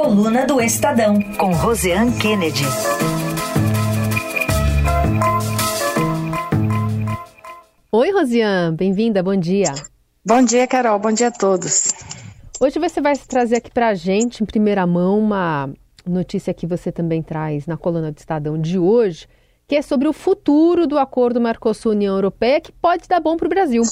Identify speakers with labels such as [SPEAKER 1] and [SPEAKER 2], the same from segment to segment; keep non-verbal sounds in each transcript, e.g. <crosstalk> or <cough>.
[SPEAKER 1] Coluna do Estadão, com Roseanne Kennedy.
[SPEAKER 2] Oi, Rosiane, bem-vinda, bom dia.
[SPEAKER 3] Bom dia, Carol, bom dia a todos.
[SPEAKER 2] Hoje você vai trazer aqui para a gente, em primeira mão, uma notícia que você também traz na coluna do Estadão de hoje, que é sobre o futuro do acordo Mercosul-União Europeia, que pode dar bom para o Brasil.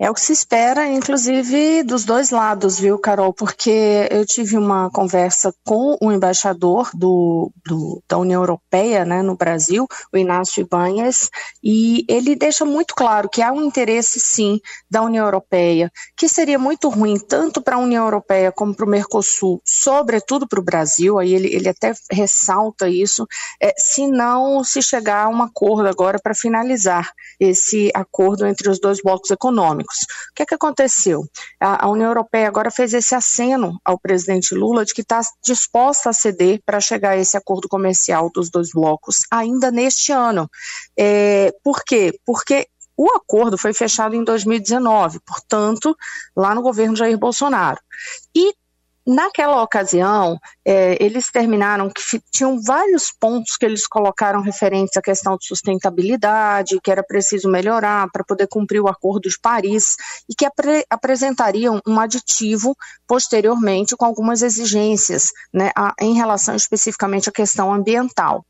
[SPEAKER 3] É o que se espera, inclusive, dos dois lados, viu, Carol? Porque eu tive uma conversa com o embaixador do, do, da União Europeia né, no Brasil, o Inácio Ibanhes, e ele deixa muito claro que há um interesse, sim, da União Europeia, que seria muito ruim tanto para a União Europeia como para o Mercosul, sobretudo para o Brasil, aí ele, ele até ressalta isso, é, se não se chegar a um acordo agora para finalizar esse acordo entre os dois blocos econômicos. O que, é que aconteceu? A, a União Europeia agora fez esse aceno ao presidente Lula de que está disposta a ceder para chegar a esse acordo comercial dos dois blocos ainda neste ano. É, por quê? Porque o acordo foi fechado em 2019, portanto, lá no governo Jair Bolsonaro. E Naquela ocasião, é, eles terminaram que tinham vários pontos que eles colocaram referentes à questão de sustentabilidade, que era preciso melhorar para poder cumprir o Acordo de Paris e que apre apresentariam um aditivo posteriormente com algumas exigências né, a, em relação especificamente à questão ambiental.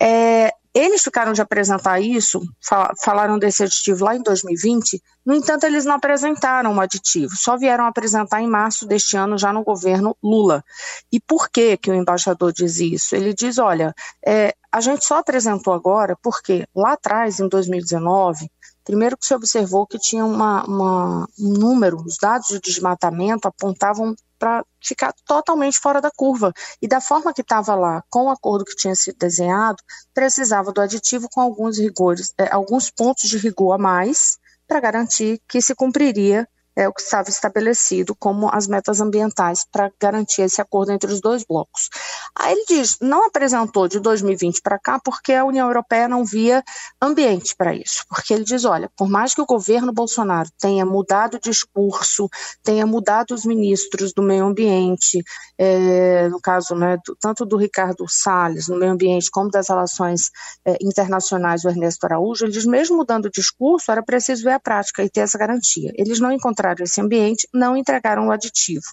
[SPEAKER 3] É, eles ficaram de apresentar isso, falaram desse aditivo lá em 2020, no entanto, eles não apresentaram o aditivo, só vieram apresentar em março deste ano, já no governo Lula. E por que, que o embaixador diz isso? Ele diz: olha, é, a gente só apresentou agora porque lá atrás, em 2019, primeiro que se observou que tinha uma, uma, um número, os dados de desmatamento apontavam para ficar totalmente fora da curva. E da forma que estava lá, com o acordo que tinha sido desenhado, precisava do aditivo com alguns rigores, é, alguns pontos de rigor a mais, para garantir que se cumpriria é o que estava estabelecido como as metas ambientais para garantir esse acordo entre os dois blocos. Aí ele diz, não apresentou de 2020 para cá porque a União Europeia não via ambiente para isso, porque ele diz, olha, por mais que o governo Bolsonaro tenha mudado o discurso, tenha mudado os ministros do meio ambiente, é, no caso, né, do, tanto do Ricardo Salles no meio ambiente como das relações é, internacionais, o Ernesto Araújo, ele diz, mesmo mudando o discurso, era preciso ver a prática e ter essa garantia. Eles não encontraram contrário a esse ambiente, não entregaram o aditivo.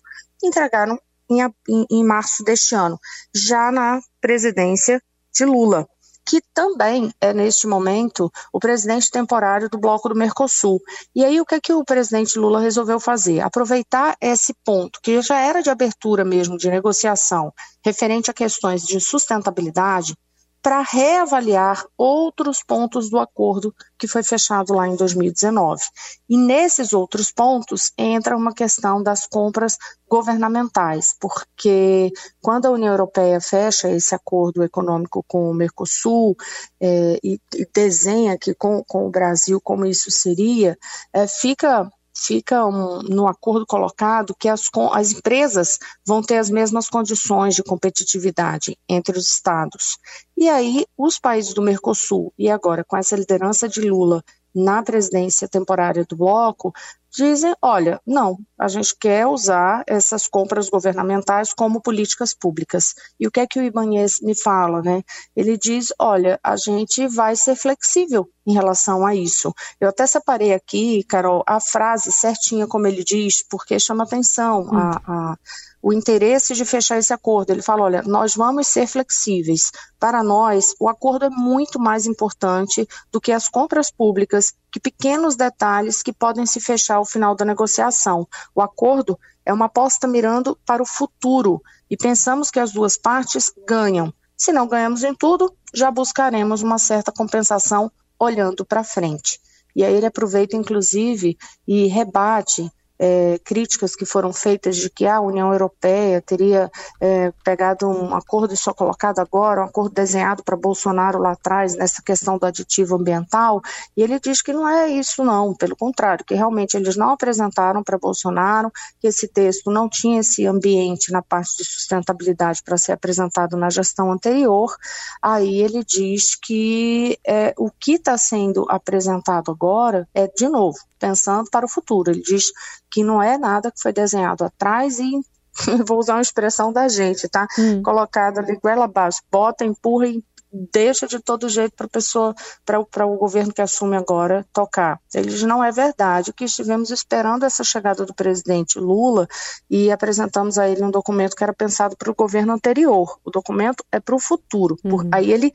[SPEAKER 3] Entregaram em, em, em março deste ano, já na presidência de Lula que também é, neste momento, o presidente temporário do Bloco do Mercosul. E aí, o que, é que o presidente Lula resolveu fazer? Aproveitar esse ponto, que já era de abertura mesmo, de negociação, referente a questões de sustentabilidade, para reavaliar outros pontos do acordo que foi fechado lá em 2019. E nesses outros pontos entra uma questão das compras governamentais, porque quando a União Europeia fecha esse acordo econômico com o Mercosul é, e, e, desenha aqui com, com o Brasil como isso seria, é, fica fica um, no acordo colocado que as, as empresas vão ter as mesmas condições de competitividade entre os estados. E aí, os países do Mercosul, e agora com essa liderança de Lula na presidência temporária do bloco, dizem: olha, não, a gente quer usar essas compras governamentais como políticas públicas. E o que é que o Ibanez me fala, né? Ele diz: olha, a gente vai ser flexível em relação a isso. Eu até separei aqui, Carol, a frase certinha como ele diz, porque chama atenção hum. a, a o interesse de fechar esse acordo. Ele fala: olha, nós vamos ser flexíveis. Para nós, o acordo é muito mais importante do que as compras públicas, que pequenos detalhes que podem se fechar ao final da negociação. O acordo é uma aposta mirando para o futuro e pensamos que as duas partes ganham. Se não ganhamos em tudo, já buscaremos uma certa compensação olhando para frente. E aí ele aproveita, inclusive, e rebate é, críticas que foram feitas de que a União Europeia teria é, pegado um acordo e só colocado agora, um acordo desenhado para Bolsonaro lá atrás, nessa questão do aditivo ambiental, e ele diz que não é isso não, pelo contrário, que realmente eles não apresentaram para Bolsonaro, que esse texto não tinha esse ambiente na parte de sustentabilidade para ser apresentado na gestão anterior, aí ele diz que é, o que está sendo apresentado agora é, de novo, pensando para o futuro, ele diz que não é nada que foi desenhado atrás e <laughs> vou usar uma expressão da gente, tá? Hum. Colocado ali goela abaixo, bota, empurra e deixa de todo jeito para pessoa, para o governo que assume agora tocar. Eles não é verdade. O que estivemos esperando essa chegada do presidente Lula e apresentamos a ele um documento que era pensado para o governo anterior. O documento é para o futuro. Uhum. aí ele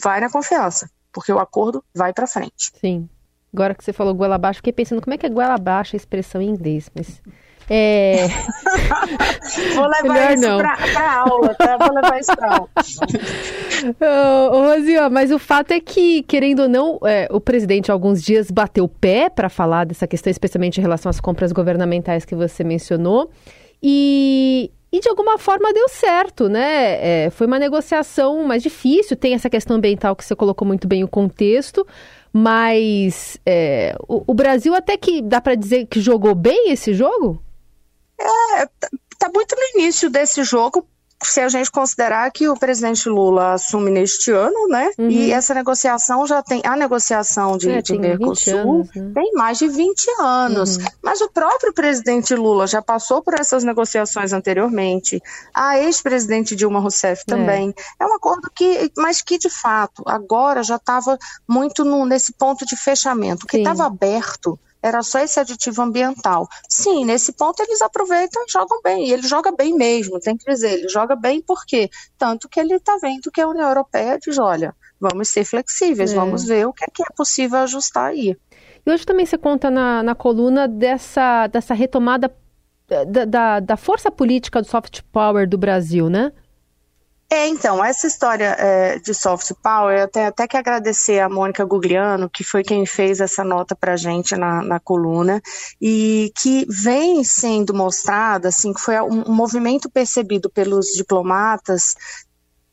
[SPEAKER 3] vai na confiança, porque o acordo vai para frente.
[SPEAKER 2] Sim. Agora que você falou goela abaixo, fiquei pensando como é que é goela abaixo a expressão em inglês, mas é... <laughs>
[SPEAKER 3] Vou levar Melhor isso para aula, tá? Vou levar isso para aula. <laughs>
[SPEAKER 2] Ô, mas o fato é que, querendo ou não, é, o presidente há alguns dias bateu o pé para falar dessa questão, especialmente em relação às compras governamentais que você mencionou. E, e de alguma forma deu certo, né? É, foi uma negociação mais difícil, tem essa questão ambiental que você colocou muito bem o contexto, mas é, o, o, Brasil até que dá para dizer que jogou bem esse jogo?
[SPEAKER 3] É, tá, tá muito no início desse jogo, se a gente considerar que o presidente Lula assume neste ano, né? Uhum. E essa negociação já tem. A negociação de, é, de Mercosul anos, né? tem mais de 20 anos. Uhum. Mas o próprio presidente Lula já passou por essas negociações anteriormente. A ex-presidente Dilma Rousseff é. também. É. é. um acordo que, mas que de fato, agora já estava muito no, nesse ponto de fechamento. O que estava aberto era só esse aditivo ambiental. Sim, nesse ponto eles aproveitam e jogam bem. E ele joga bem mesmo, tem que dizer, ele joga bem por quê? Tanto que ele está vendo que a União Europeia diz, olha, vamos ser flexíveis, é. vamos ver o que é, que é possível ajustar aí.
[SPEAKER 2] E hoje também você conta na, na coluna dessa, dessa retomada da, da, da força política do soft power do Brasil, né?
[SPEAKER 3] É, então, essa história é, de soft power, eu tenho até que agradecer a Mônica Gugliano, que foi quem fez essa nota para gente na, na coluna, e que vem sendo mostrada, assim, que foi um, um movimento percebido pelos diplomatas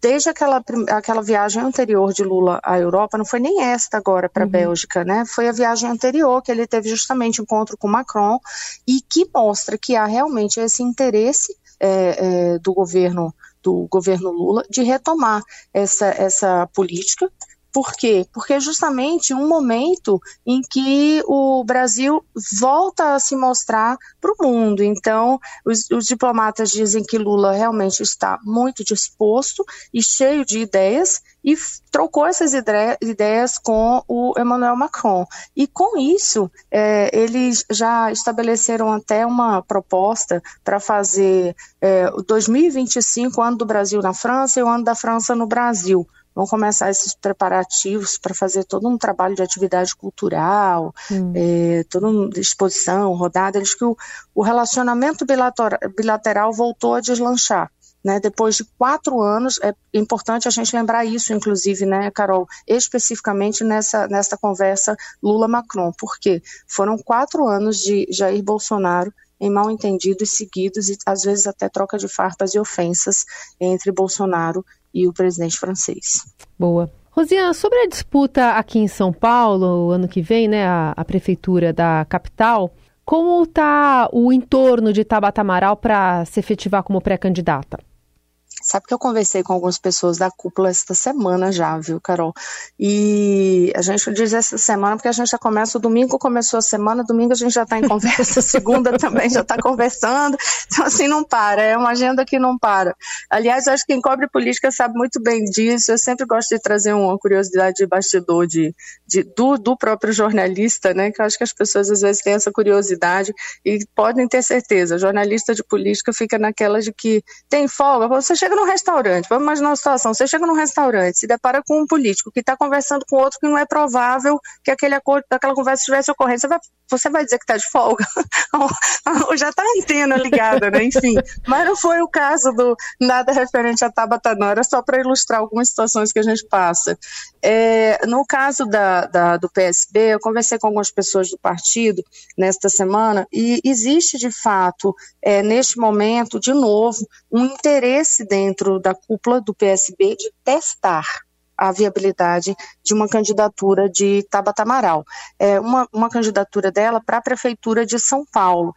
[SPEAKER 3] desde aquela, aquela viagem anterior de Lula à Europa, não foi nem esta agora para a uhum. Bélgica, né? Foi a viagem anterior que ele teve justamente encontro com Macron e que mostra que há realmente esse interesse é, é, do governo do governo Lula de retomar essa, essa política. Por quê? Porque é justamente um momento em que o Brasil volta a se mostrar para o mundo. Então, os, os, diplomatas dizem que Lula realmente está muito disposto e cheio de ideias e trocou essas ideias com o Emmanuel Macron. E com isso, é, eles já estabeleceram até uma proposta para fazer é, 2025, o ano do Brasil na França e o ano da França no Brasil vão começar esses preparativos para fazer todo um trabalho de atividade cultural, hum. é, toda uma exposição, rodada. Eles que o, o relacionamento bilateral, bilateral voltou a deslanchar. Né, depois de quatro anos, é importante a gente lembrar isso, inclusive, né, Carol, especificamente nessa, nessa conversa Lula-Macron, porque foram quatro anos de Jair Bolsonaro em mal entendidos seguidos e às vezes até troca de farpas e ofensas entre Bolsonaro e o presidente francês.
[SPEAKER 2] Boa. Rosiana, sobre a disputa aqui em São Paulo, ano que vem, né, a, a prefeitura da capital, como está o entorno de Tabata Amaral para se efetivar como pré-candidata?
[SPEAKER 3] Sabe que eu conversei com algumas pessoas da cúpula esta semana já, viu, Carol? E a gente diz essa semana porque a gente já começa, o domingo começou a semana, domingo a gente já está em conversa, <laughs> segunda também já está conversando, então assim não para, é uma agenda que não para. Aliás, acho que quem cobre política sabe muito bem disso, eu sempre gosto de trazer uma curiosidade de bastidor de, de do, do próprio jornalista, né, que eu acho que as pessoas às vezes têm essa curiosidade e podem ter certeza, jornalista de política fica naquela de que tem folga, você chega num restaurante, vamos imaginar uma situação, você chega num restaurante, se depara com um político que está conversando com outro que não é provável que aquele acordo, aquela conversa estivesse ocorrendo, você vai, você vai dizer que está de folga? <laughs> Já está a antena ligada, né? Enfim, mas não foi o caso do nada referente a Tabata não, era só para ilustrar algumas situações que a gente passa. É, no caso da, da, do PSB, eu conversei com algumas pessoas do partido nesta semana e existe de fato, é, neste momento, de novo, um interesse dentro da cúpula do PSB de testar a viabilidade de uma candidatura de Tabata Amaral. É uma, uma candidatura dela para a Prefeitura de São Paulo.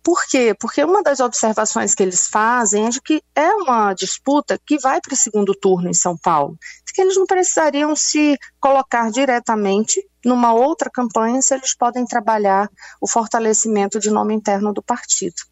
[SPEAKER 3] Por quê? Porque uma das observações que eles fazem é de que é uma disputa que vai para o segundo turno em São Paulo, que eles não precisariam se colocar diretamente numa outra campanha se eles podem trabalhar o fortalecimento de nome interno do partido.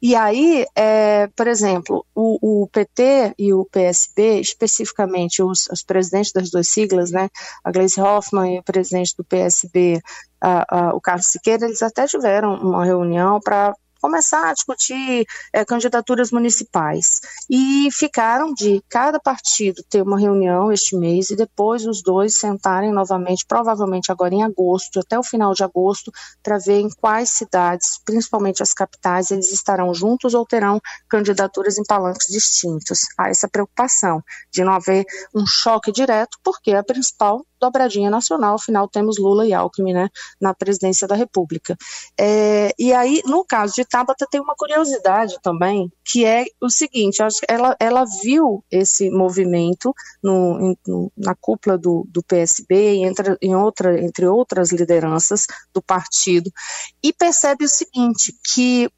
[SPEAKER 3] E aí, é, por exemplo, o, o, PT e o PSB, especificamente os, os, presidentes das duas siglas, né, a Gleisi Hoffmann e o presidente do PSB, a, a, o Carlos Siqueira, eles até tiveram uma reunião para começar a discutir é, candidaturas municipais. E ficaram de cada partido ter uma reunião este mês e depois os dois sentarem novamente, provavelmente agora em agosto, até o final de agosto, para ver em quais cidades, principalmente as capitais, eles estarão juntos ou terão candidaturas em palanques distintos. Há essa preocupação de não haver um choque direto, porque a principal dobradinha nacional, afinal temos Lula e Alckmin né, na presidência da República. É, e aí, no caso de Tabata, tem uma curiosidade também, que é o seguinte, ela, ela viu esse movimento no, no, na cúpula do, do PSB entre, em outra, entre outras lideranças do partido, e percebe o seguinte, que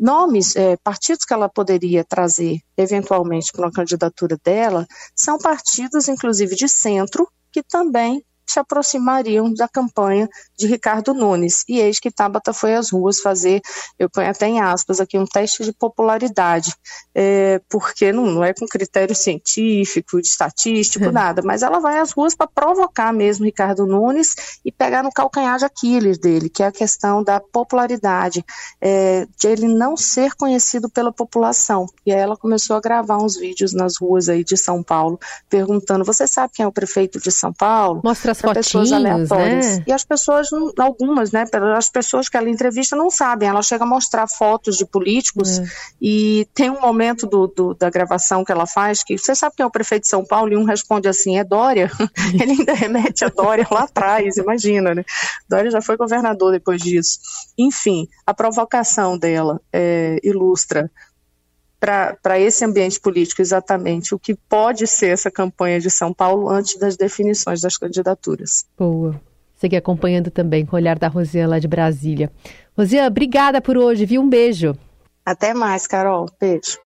[SPEAKER 3] nomes, é, partidos que ela poderia trazer eventualmente para uma candidatura dela, são partidos, inclusive, de centro, que também se aproximariam da campanha de Ricardo Nunes. E eis que Tabata foi às ruas fazer, eu ponho até em aspas aqui, um teste de popularidade, é, porque não, não, é com critério científico, de estatístico, uhum. nada, mas ela vai às ruas para provocar mesmo Ricardo Nunes e pegar no calcanhar de Aquiles dele, que é a questão da popularidade, é, de ele não ser conhecido pela população. E aí ela começou a gravar uns vídeos nas ruas aí de São Paulo, perguntando, você sabe quem é o prefeito de São Paulo?
[SPEAKER 2] Mostra as fotinhos, né?
[SPEAKER 3] E as pessoas, algumas, né, as pessoas que ela entrevista não sabem, ela chega a mostrar fotos de políticos é. e tem um momento do, do, da gravação que ela faz que você sabe quem é o prefeito de São Paulo e um responde assim, é Dória? <laughs> Ele ainda remete a Dória lá atrás, imagina, né? Dória já foi governador depois disso. Enfim, a provocação dela é, ilustra para esse ambiente político exatamente o que pode ser essa campanha de São Paulo antes das definições das candidaturas.
[SPEAKER 2] Boa. Seguir acompanhando também com o olhar da Rosiane lá de Brasília. Rosiane, obrigada por hoje, viu? Um beijo.
[SPEAKER 3] Até mais, Carol. Beijo.